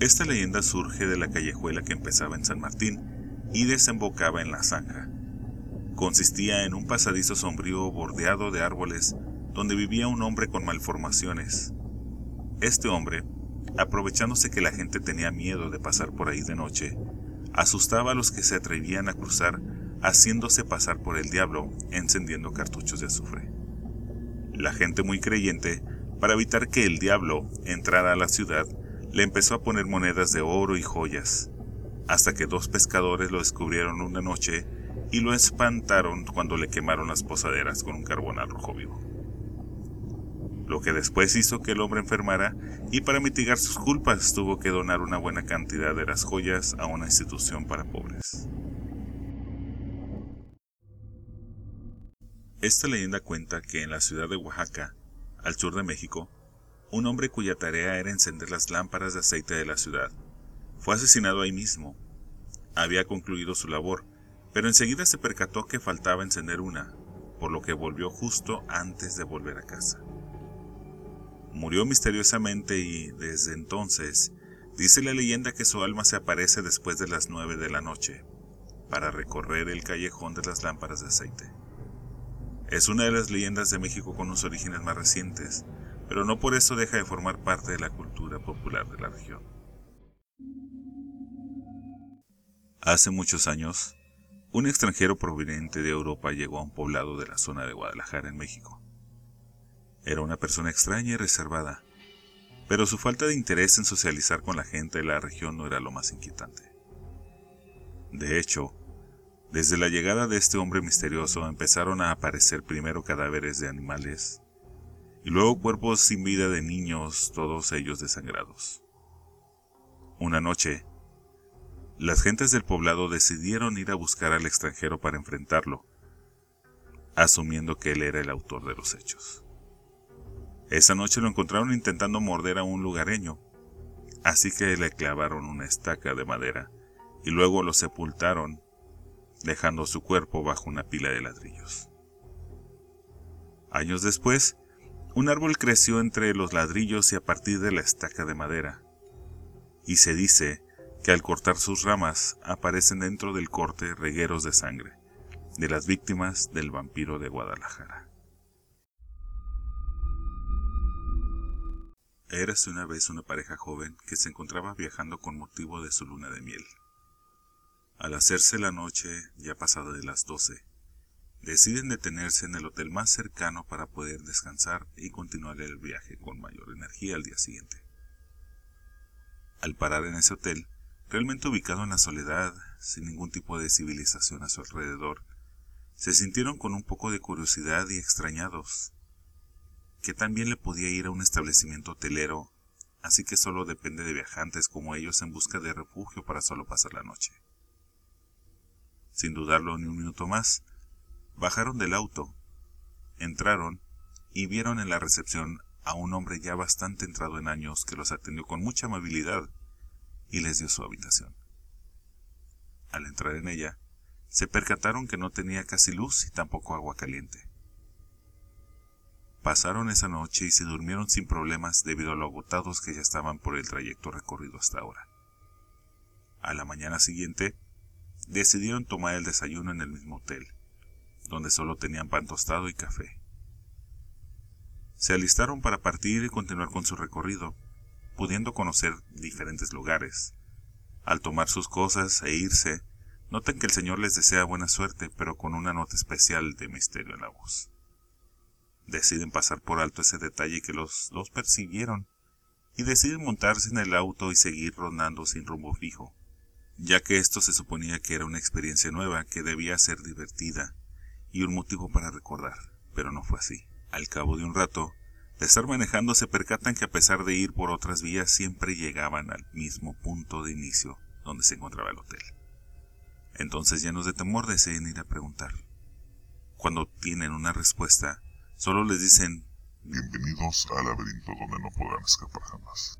Esta leyenda surge de la callejuela que empezaba en San Martín y desembocaba en la zanja. Consistía en un pasadizo sombrío bordeado de árboles donde vivía un hombre con malformaciones. Este hombre, aprovechándose que la gente tenía miedo de pasar por ahí de noche, asustaba a los que se atrevían a cruzar haciéndose pasar por el diablo encendiendo cartuchos de azufre. La gente muy creyente, para evitar que el diablo entrara a la ciudad, le empezó a poner monedas de oro y joyas, hasta que dos pescadores lo descubrieron una noche y lo espantaron cuando le quemaron las posaderas con un carbón al rojo vivo. Lo que después hizo que el hombre enfermara y para mitigar sus culpas tuvo que donar una buena cantidad de las joyas a una institución para pobres. Esta leyenda cuenta que en la ciudad de Oaxaca, al sur de México, un hombre cuya tarea era encender las lámparas de aceite de la ciudad, fue asesinado ahí mismo. Había concluido su labor, pero enseguida se percató que faltaba encender una, por lo que volvió justo antes de volver a casa. Murió misteriosamente y, desde entonces, dice la leyenda que su alma se aparece después de las nueve de la noche, para recorrer el callejón de las lámparas de aceite. Es una de las leyendas de México con los orígenes más recientes, pero no por eso deja de formar parte de la cultura popular de la región. Hace muchos años, un extranjero proveniente de Europa llegó a un poblado de la zona de Guadalajara, en México. Era una persona extraña y reservada, pero su falta de interés en socializar con la gente de la región no era lo más inquietante. De hecho, desde la llegada de este hombre misterioso empezaron a aparecer primero cadáveres de animales y luego cuerpos sin vida de niños, todos ellos desangrados. Una noche, las gentes del poblado decidieron ir a buscar al extranjero para enfrentarlo, asumiendo que él era el autor de los hechos. Esa noche lo encontraron intentando morder a un lugareño, así que le clavaron una estaca de madera y luego lo sepultaron, dejando su cuerpo bajo una pila de ladrillos. Años después, un árbol creció entre los ladrillos y a partir de la estaca de madera, y se dice que al cortar sus ramas aparecen dentro del corte regueros de sangre de las víctimas del vampiro de Guadalajara. Érase una vez una pareja joven que se encontraba viajando con motivo de su luna de miel. Al hacerse la noche, ya pasada de las doce, deciden detenerse en el hotel más cercano para poder descansar y continuar el viaje con mayor energía al día siguiente. Al parar en ese hotel, realmente ubicado en la soledad, sin ningún tipo de civilización a su alrededor, se sintieron con un poco de curiosidad y extrañados. Que también le podía ir a un establecimiento hotelero, así que solo depende de viajantes como ellos en busca de refugio para solo pasar la noche. Sin dudarlo ni un minuto más, bajaron del auto, entraron y vieron en la recepción a un hombre ya bastante entrado en años que los atendió con mucha amabilidad y les dio su habitación. Al entrar en ella, se percataron que no tenía casi luz y tampoco agua caliente. Pasaron esa noche y se durmieron sin problemas debido a lo agotados que ya estaban por el trayecto recorrido hasta ahora. A la mañana siguiente, decidieron tomar el desayuno en el mismo hotel, donde solo tenían pan tostado y café. Se alistaron para partir y continuar con su recorrido, pudiendo conocer diferentes lugares. Al tomar sus cosas e irse, notan que el Señor les desea buena suerte, pero con una nota especial de misterio en la voz. Deciden pasar por alto ese detalle que los dos persiguieron, y deciden montarse en el auto y seguir rondando sin rumbo fijo, ya que esto se suponía que era una experiencia nueva que debía ser divertida y un motivo para recordar, pero no fue así. Al cabo de un rato, de estar manejando se percatan que a pesar de ir por otras vías siempre llegaban al mismo punto de inicio donde se encontraba el hotel. Entonces llenos de temor deciden ir a preguntar. Cuando tienen una respuesta, solo les dicen Bienvenidos al laberinto donde no podrán escapar jamás.